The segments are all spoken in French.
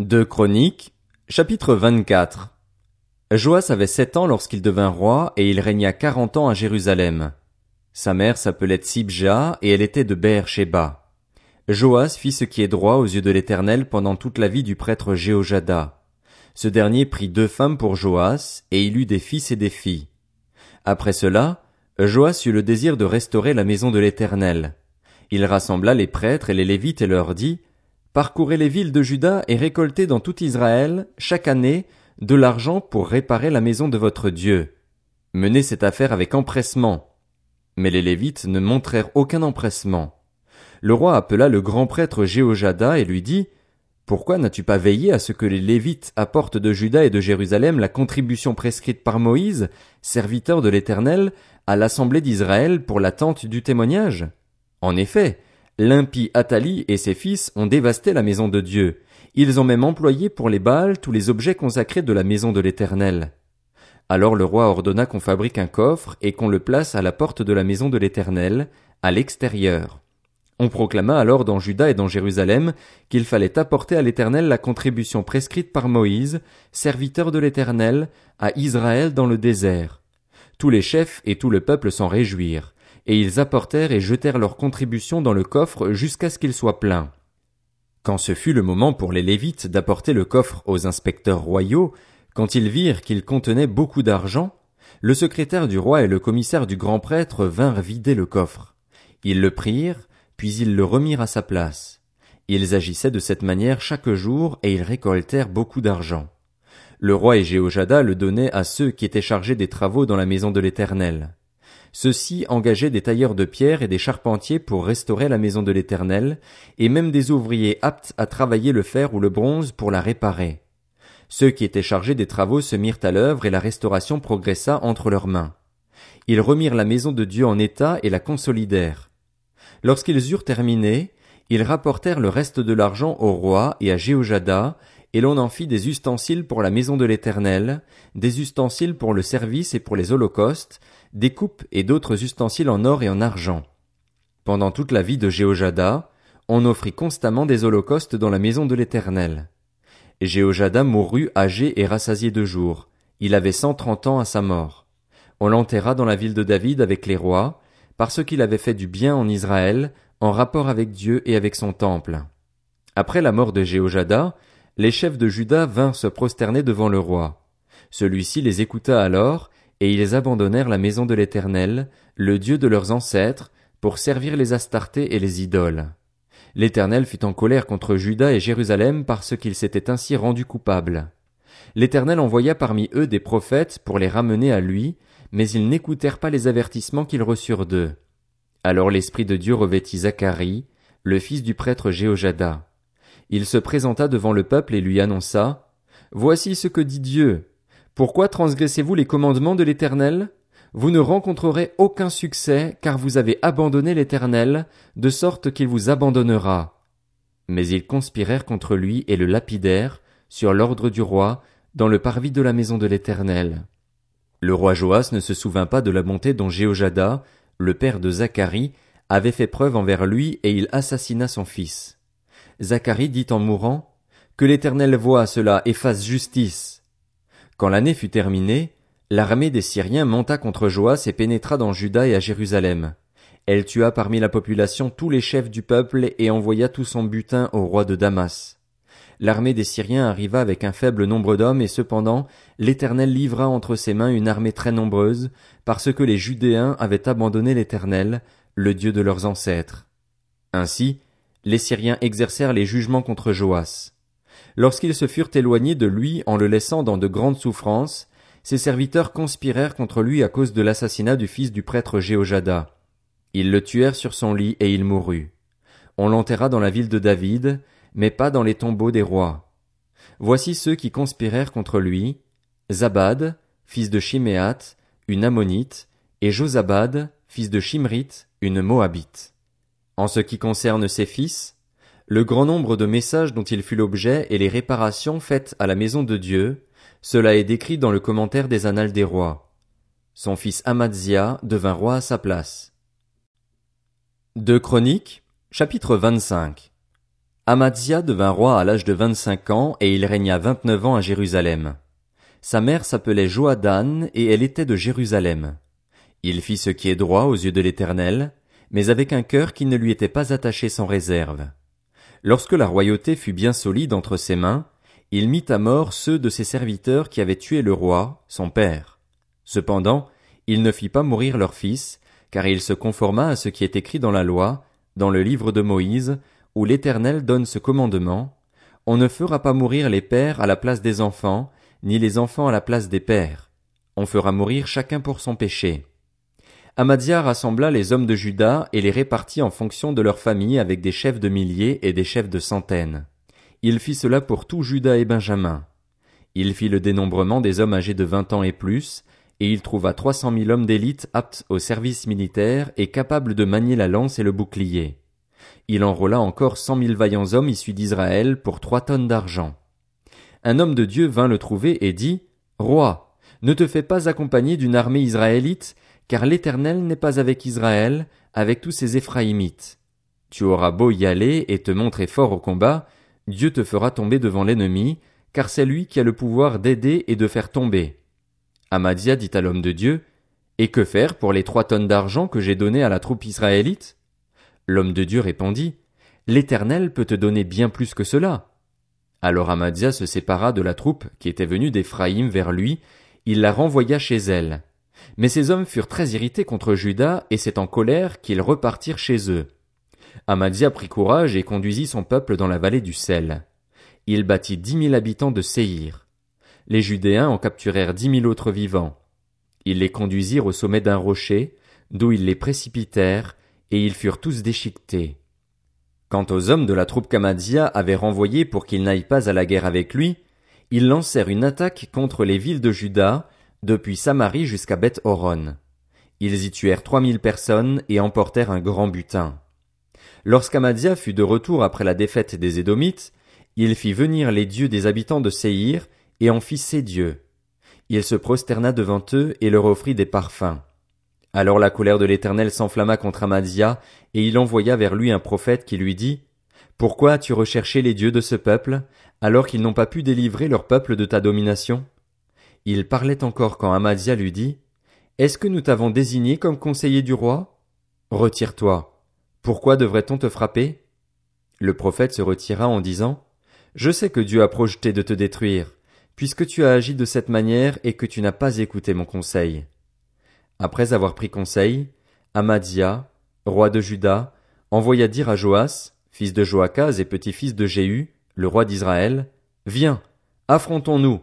De Chroniques, chapitre 24. Joas avait sept ans lorsqu'il devint roi, et il régna quarante ans à Jérusalem. Sa mère s'appelait Tsibja, et elle était de Beer-Sheba. Joas fit ce qui est droit aux yeux de l'Éternel pendant toute la vie du prêtre Jéhojada. Ce dernier prit deux femmes pour Joas, et il eut des fils et des filles. Après cela, Joas eut le désir de restaurer la maison de l'Éternel. Il rassembla les prêtres et les Lévites et leur dit, Parcourez les villes de Juda et récoltez dans tout Israël, chaque année, de l'argent pour réparer la maison de votre Dieu. Menez cette affaire avec empressement. Mais les Lévites ne montrèrent aucun empressement. Le roi appela le grand prêtre Jéhojada et lui dit, Pourquoi n'as-tu pas veillé à ce que les Lévites apportent de Juda et de Jérusalem la contribution prescrite par Moïse, serviteur de l'Éternel, à l'assemblée d'Israël pour l'attente du témoignage? En effet, L'impie Athalie et ses fils ont dévasté la maison de Dieu. Ils ont même employé pour les Baals tous les objets consacrés de la maison de l'Éternel. Alors le roi ordonna qu'on fabrique un coffre et qu'on le place à la porte de la maison de l'Éternel, à l'extérieur. On proclama alors dans Juda et dans Jérusalem qu'il fallait apporter à l'Éternel la contribution prescrite par Moïse, serviteur de l'Éternel, à Israël dans le désert. Tous les chefs et tout le peuple s'en réjouirent et ils apportèrent et jetèrent leur contribution dans le coffre jusqu'à ce qu'il soit plein. Quand ce fut le moment pour les Lévites d'apporter le coffre aux inspecteurs royaux, quand ils virent qu'il contenait beaucoup d'argent, le secrétaire du roi et le commissaire du grand prêtre vinrent vider le coffre. Ils le prirent, puis ils le remirent à sa place. Ils agissaient de cette manière chaque jour et ils récoltèrent beaucoup d'argent. Le roi et Jéhojada le donnaient à ceux qui étaient chargés des travaux dans la maison de l'Éternel. Ceux-ci engageaient des tailleurs de pierre et des charpentiers pour restaurer la maison de l'Éternel, et même des ouvriers aptes à travailler le fer ou le bronze pour la réparer. Ceux qui étaient chargés des travaux se mirent à l'œuvre et la restauration progressa entre leurs mains. Ils remirent la maison de Dieu en état et la consolidèrent. Lorsqu'ils eurent terminé, ils rapportèrent le reste de l'argent au roi et à Jéhojada, et l'on en fit des ustensiles pour la maison de l'Éternel, des ustensiles pour le service et pour les holocaustes, des coupes et d'autres ustensiles en or et en argent. Pendant toute la vie de Jéhojada, on offrit constamment des holocaustes dans la maison de l'Éternel. Jéhojada mourut âgé et rassasié de jours. Il avait cent trente ans à sa mort. On l'enterra dans la ville de David avec les rois, parce qu'il avait fait du bien en Israël, en rapport avec Dieu et avec son temple. Après la mort de Jéhojada, les chefs de Juda vinrent se prosterner devant le roi. Celui-ci les écouta alors, et ils abandonnèrent la maison de l'Éternel, le Dieu de leurs ancêtres, pour servir les Astartés et les idoles. L'Éternel fut en colère contre Juda et Jérusalem parce qu'ils s'étaient ainsi rendus coupables. L'Éternel envoya parmi eux des prophètes pour les ramener à lui, mais ils n'écoutèrent pas les avertissements qu'ils reçurent d'eux. Alors l'Esprit de Dieu revêtit Zacharie, le fils du prêtre Jéhojada. Il se présenta devant le peuple et lui annonça, Voici ce que dit Dieu. Pourquoi transgressez-vous les commandements de l'Éternel? Vous ne rencontrerez aucun succès, car vous avez abandonné l'Éternel, de sorte qu'il vous abandonnera. Mais ils conspirèrent contre lui et le lapidèrent, sur l'ordre du roi, dans le parvis de la maison de l'Éternel. Le roi Joas ne se souvint pas de la bonté dont Jéhojada, le père de Zacharie, avait fait preuve envers lui et il assassina son fils. Zacharie dit en mourant, Que l'Éternel voie cela et fasse justice. Quand l'année fut terminée, l'armée des Syriens monta contre Joas et pénétra dans Juda et à Jérusalem. Elle tua parmi la population tous les chefs du peuple et envoya tout son butin au roi de Damas. L'armée des Syriens arriva avec un faible nombre d'hommes et cependant l'Éternel livra entre ses mains une armée très nombreuse, parce que les Judéens avaient abandonné l'Éternel, le Dieu de leurs ancêtres. Ainsi, les Syriens exercèrent les jugements contre Joas. Lorsqu'ils se furent éloignés de lui en le laissant dans de grandes souffrances, ses serviteurs conspirèrent contre lui à cause de l'assassinat du fils du prêtre Jéhojada. Ils le tuèrent sur son lit et il mourut. On l'enterra dans la ville de David, mais pas dans les tombeaux des rois. Voici ceux qui conspirèrent contre lui, Zabad, fils de Shiméat, une ammonite, et Josabad, fils de Shimrit, une moabite. En ce qui concerne ses fils, le grand nombre de messages dont il fut l'objet et les réparations faites à la maison de Dieu, cela est décrit dans le commentaire des Annales des rois. Son fils Amadzia devint roi à sa place. Deux Chroniques, chapitre 25. Amadzia devint roi à l'âge de vingt-cinq ans et il régna vingt-neuf ans à Jérusalem. Sa mère s'appelait Joadan et elle était de Jérusalem. Il fit ce qui est droit aux yeux de l'Éternel, mais avec un cœur qui ne lui était pas attaché sans réserve. Lorsque la royauté fut bien solide entre ses mains, il mit à mort ceux de ses serviteurs qui avaient tué le roi, son père. Cependant, il ne fit pas mourir leur fils, car il se conforma à ce qui est écrit dans la loi, dans le livre de Moïse, où l'Éternel donne ce commandement, On ne fera pas mourir les pères à la place des enfants, ni les enfants à la place des pères. On fera mourir chacun pour son péché. Amadia rassembla les hommes de Juda et les répartit en fonction de leur famille avec des chefs de milliers et des chefs de centaines. Il fit cela pour tout Juda et Benjamin. Il fit le dénombrement des hommes âgés de vingt ans et plus, et il trouva trois cent mille hommes d'élite aptes au service militaire et capables de manier la lance et le bouclier. Il enrôla encore cent mille vaillants hommes issus d'Israël pour trois tonnes d'argent. Un homme de Dieu vint le trouver et dit, Roi, ne te fais pas accompagner d'une armée israélite, car l'Éternel n'est pas avec Israël, avec tous ses Éphraïmites. Tu auras beau y aller et te montrer fort au combat, Dieu te fera tomber devant l'ennemi, car c'est lui qui a le pouvoir d'aider et de faire tomber. Amadia dit à l'homme de Dieu, Et que faire pour les trois tonnes d'argent que j'ai données à la troupe israélite? L'homme de Dieu répondit, L'Éternel peut te donner bien plus que cela. Alors Amadia se sépara de la troupe qui était venue d'Éphraïm vers lui, il la renvoya chez elle. Mais ces hommes furent très irrités contre Judas, et c'est en colère qu'ils repartirent chez eux. Amadia prit courage et conduisit son peuple dans la vallée du sel. Il bâtit dix mille habitants de Séhir. Les Judéens en capturèrent dix mille autres vivants. Ils les conduisirent au sommet d'un rocher, d'où ils les précipitèrent, et ils furent tous déchiquetés. Quant aux hommes de la troupe qu'Amadia avait renvoyés pour qu'ils n'aillent pas à la guerre avec lui, ils lancèrent une attaque contre les villes de Juda, depuis Samarie jusqu'à Beth Horon. Ils y tuèrent trois mille personnes et emportèrent un grand butin. Lorsqu'Amadia fut de retour après la défaite des Édomites, il fit venir les dieux des habitants de Séhir et en fit ses dieux. Il se prosterna devant eux et leur offrit des parfums. Alors la colère de l'Éternel s'enflamma contre Amadia, et il envoya vers lui un prophète qui lui dit, Pourquoi as-tu recherché les dieux de ce peuple, alors qu'ils n'ont pas pu délivrer leur peuple de ta domination? Il parlait encore quand Amadia lui dit, Est-ce que nous t'avons désigné comme conseiller du roi? Retire-toi. Pourquoi devrait-on te frapper? Le prophète se retira en disant, Je sais que Dieu a projeté de te détruire, puisque tu as agi de cette manière et que tu n'as pas écouté mon conseil. Après avoir pris conseil, Amadia, roi de Juda, envoya dire à Joas, fils de Joachaz et petit-fils de Jéhu, le roi d'Israël, Viens, affrontons-nous.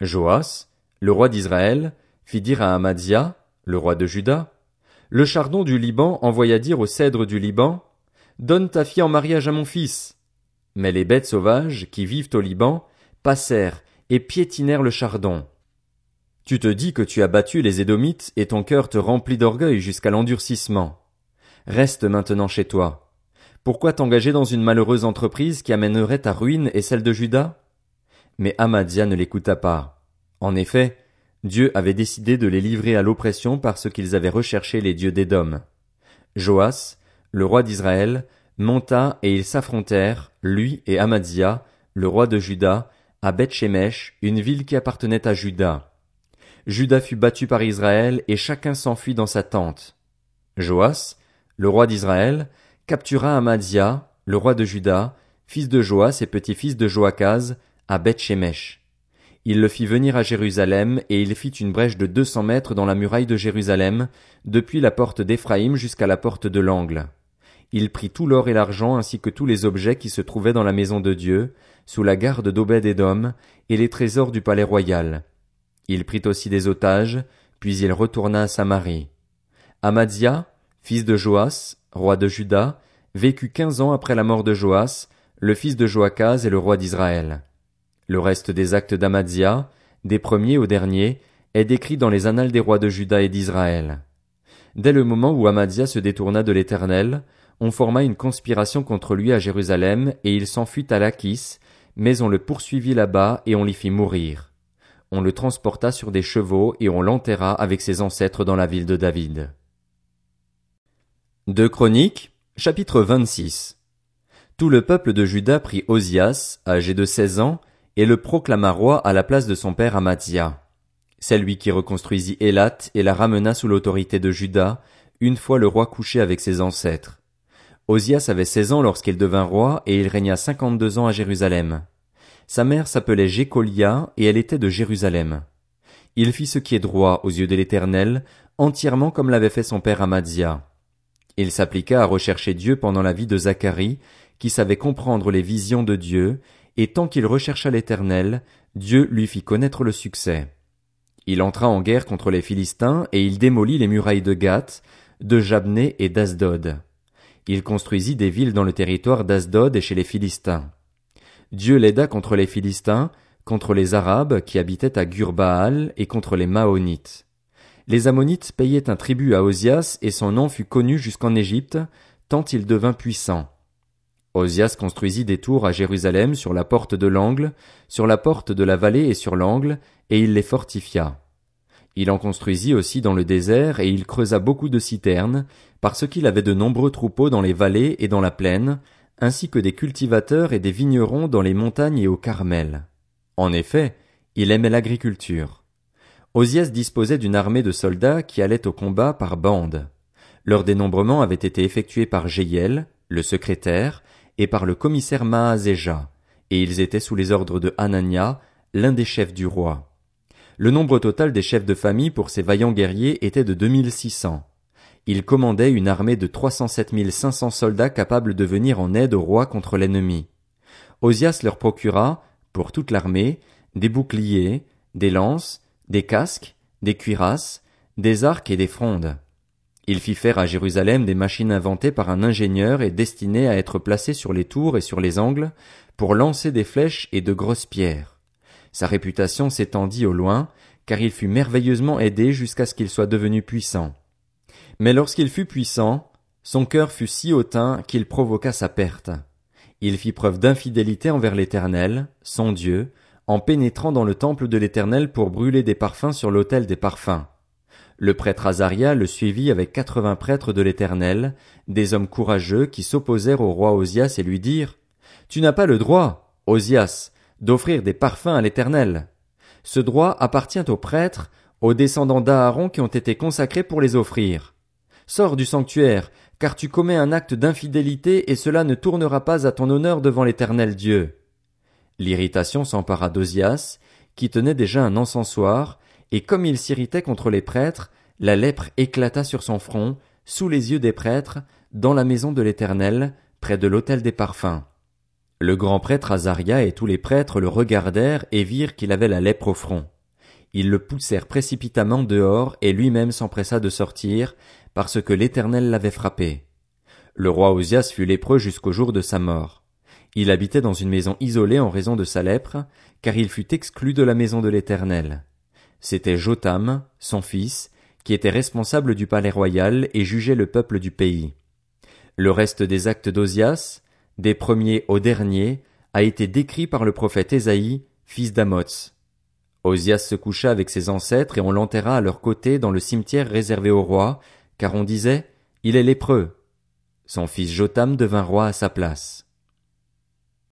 Joas, le roi d'Israël, fit dire à Amadia, le roi de Juda, le chardon du Liban envoya dire au cèdre du Liban, Donne ta fille en mariage à mon fils. Mais les bêtes sauvages, qui vivent au Liban, passèrent et piétinèrent le chardon. Tu te dis que tu as battu les Édomites et ton cœur te remplit d'orgueil jusqu'à l'endurcissement. Reste maintenant chez toi. Pourquoi t'engager dans une malheureuse entreprise qui amènerait ta ruine et celle de Juda? Mais Amadia ne l'écouta pas. En effet, Dieu avait décidé de les livrer à l'oppression parce qu'ils avaient recherché les dieux d'Édom. Joas, le roi d'Israël, monta et ils s'affrontèrent, lui et Amadia, le roi de Juda, à Beth-Shemesh, une ville qui appartenait à Juda. Juda fut battu par Israël et chacun s'enfuit dans sa tente. Joas, le roi d'Israël, captura Amadia, le roi de Juda, fils de Joas et petit-fils de Joachaz, à Beth Il le fit venir à Jérusalem, et il fit une brèche de deux cents mètres dans la muraille de Jérusalem, depuis la porte d'Éphraïm jusqu'à la porte de l'angle. Il prit tout l'or et l'argent ainsi que tous les objets qui se trouvaient dans la maison de Dieu, sous la garde d'Obed-Édom, et les trésors du palais royal. Il prit aussi des otages, puis il retourna à Samarie. Amadia, fils de Joas, roi de Juda, vécut quinze ans après la mort de Joas, le fils de Joachaz et le roi d'Israël. Le reste des actes d'Amadia, des premiers aux derniers, est décrit dans les annales des rois de Juda et d'Israël. Dès le moment où Amadia se détourna de l'Éternel, on forma une conspiration contre lui à Jérusalem, et il s'enfuit à Lachis, mais on le poursuivit là-bas et on l'y fit mourir. On le transporta sur des chevaux et on l'enterra avec ses ancêtres dans la ville de David. Deux Chroniques, chapitre 26. Tout le peuple de Juda prit Osias, âgé de seize ans, et le proclama roi à la place de son père Amathia. C'est lui qui reconstruisit Élat et la ramena sous l'autorité de Juda, une fois le roi couché avec ses ancêtres. Osias avait seize ans lorsqu'il devint roi, et il régna cinquante-deux ans à Jérusalem. Sa mère s'appelait Jécolia, et elle était de Jérusalem. Il fit ce qui est droit aux yeux de l'Éternel, entièrement comme l'avait fait son père Amadzia. Il s'appliqua à rechercher Dieu pendant la vie de Zacharie, qui savait comprendre les visions de Dieu, et tant qu'il rechercha l'Éternel, Dieu lui fit connaître le succès. Il entra en guerre contre les Philistins, et il démolit les murailles de Gath, de Jabné et d'Asdod. Il construisit des villes dans le territoire d'Asdod et chez les Philistins. Dieu l'aida contre les Philistins, contre les Arabes qui habitaient à Gurbaal et contre les Maonites. Les Ammonites payaient un tribut à Osias et son nom fut connu jusqu'en Égypte, tant il devint puissant. Osias construisit des tours à Jérusalem sur la porte de l'angle, sur la porte de la vallée et sur l'angle, et il les fortifia. Il en construisit aussi dans le désert et il creusa beaucoup de citernes, parce qu'il avait de nombreux troupeaux dans les vallées et dans la plaine, ainsi que des cultivateurs et des vignerons dans les montagnes et au Carmel. En effet, il aimait l'agriculture. Osias disposait d'une armée de soldats qui allaient au combat par bandes. Leur dénombrement avait été effectué par Jéiel, le secrétaire, et par le commissaire Maazéja, et ils étaient sous les ordres de Hanania, l'un des chefs du roi. Le nombre total des chefs de famille pour ces vaillants guerriers était de 2600. Ils commandaient une armée de 307 500 soldats capables de venir en aide au roi contre l'ennemi. Osias leur procura, pour toute l'armée, des boucliers, des lances, des casques, des cuirasses, des arcs et des frondes. Il fit faire à Jérusalem des machines inventées par un ingénieur et destinées à être placées sur les tours et sur les angles, pour lancer des flèches et de grosses pierres. Sa réputation s'étendit au loin, car il fut merveilleusement aidé jusqu'à ce qu'il soit devenu puissant. Mais lorsqu'il fut puissant, son cœur fut si hautain qu'il provoqua sa perte. Il fit preuve d'infidélité envers l'Éternel, son Dieu, en pénétrant dans le temple de l'Éternel pour brûler des parfums sur l'autel des parfums. Le prêtre Azaria le suivit avec quatre-vingts prêtres de l'Éternel, des hommes courageux qui s'opposèrent au roi Osias et lui dirent, Tu n'as pas le droit, Osias, d'offrir des parfums à l'Éternel. Ce droit appartient aux prêtres, aux descendants d'Aaron qui ont été consacrés pour les offrir. Sors du sanctuaire, car tu commets un acte d'infidélité et cela ne tournera pas à ton honneur devant l'éternel Dieu. L'irritation s'empara d'Osias, qui tenait déjà un encensoir, et comme il s'irritait contre les prêtres, la lèpre éclata sur son front, sous les yeux des prêtres, dans la maison de l'Éternel, près de l'autel des parfums. Le grand prêtre Azaria et tous les prêtres le regardèrent et virent qu'il avait la lèpre au front. Ils le poussèrent précipitamment dehors et lui-même s'empressa de sortir, parce que l'Éternel l'avait frappé. Le roi Osias fut lépreux jusqu'au jour de sa mort. Il habitait dans une maison isolée en raison de sa lèpre, car il fut exclu de la maison de l'Éternel. C'était Jotam, son fils, qui était responsable du palais royal et jugeait le peuple du pays. Le reste des actes d'Osias, des premiers aux derniers, a été décrit par le prophète Ésaïe, fils d'Amoz. Osias se coucha avec ses ancêtres et on l'enterra à leur côté dans le cimetière réservé au roi, car on disait, il est lépreux. Son fils Jotam devint roi à sa place.